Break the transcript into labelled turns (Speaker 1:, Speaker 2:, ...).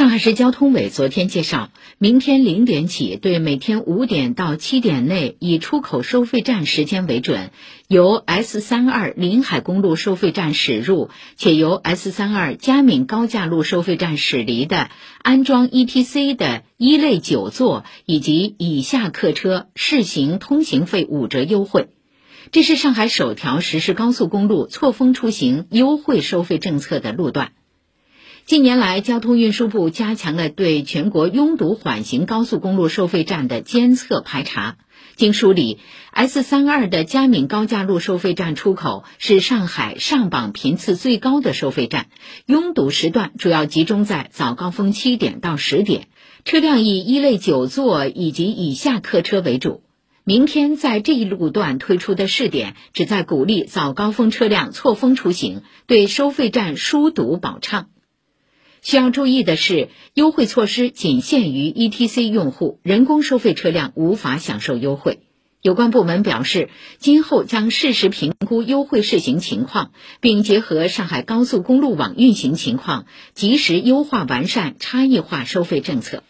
Speaker 1: 上海市交通委昨天介绍，明天零点起，对每天五点到七点内以出口收费站时间为准，由 S 三二临海公路收费站驶入且由 S 三二嘉闵高架路收费站驶离的安装 ETC 的一类九座以及以下客车试行通行费五折优惠。这是上海首条实施高速公路错峰出行优惠收费政策的路段。近年来，交通运输部加强了对全国拥堵缓行高速公路收费站的监测排查。经梳理，S 三二的嘉闵高架路收费站出口是上海上榜频次最高的收费站，拥堵时段主要集中在早高峰七点到十点，车辆以一类九座以及以下客车为主。明天在这一路段推出的试点，旨在鼓励早高峰车辆错峰出行，对收费站疏堵保畅。需要注意的是，优惠措施仅限于 ETC 用户，人工收费车辆无法享受优惠。有关部门表示，今后将适时评估优惠试行情况，并结合上海高速公路网运行情况，及时优化完善差异化收费政策。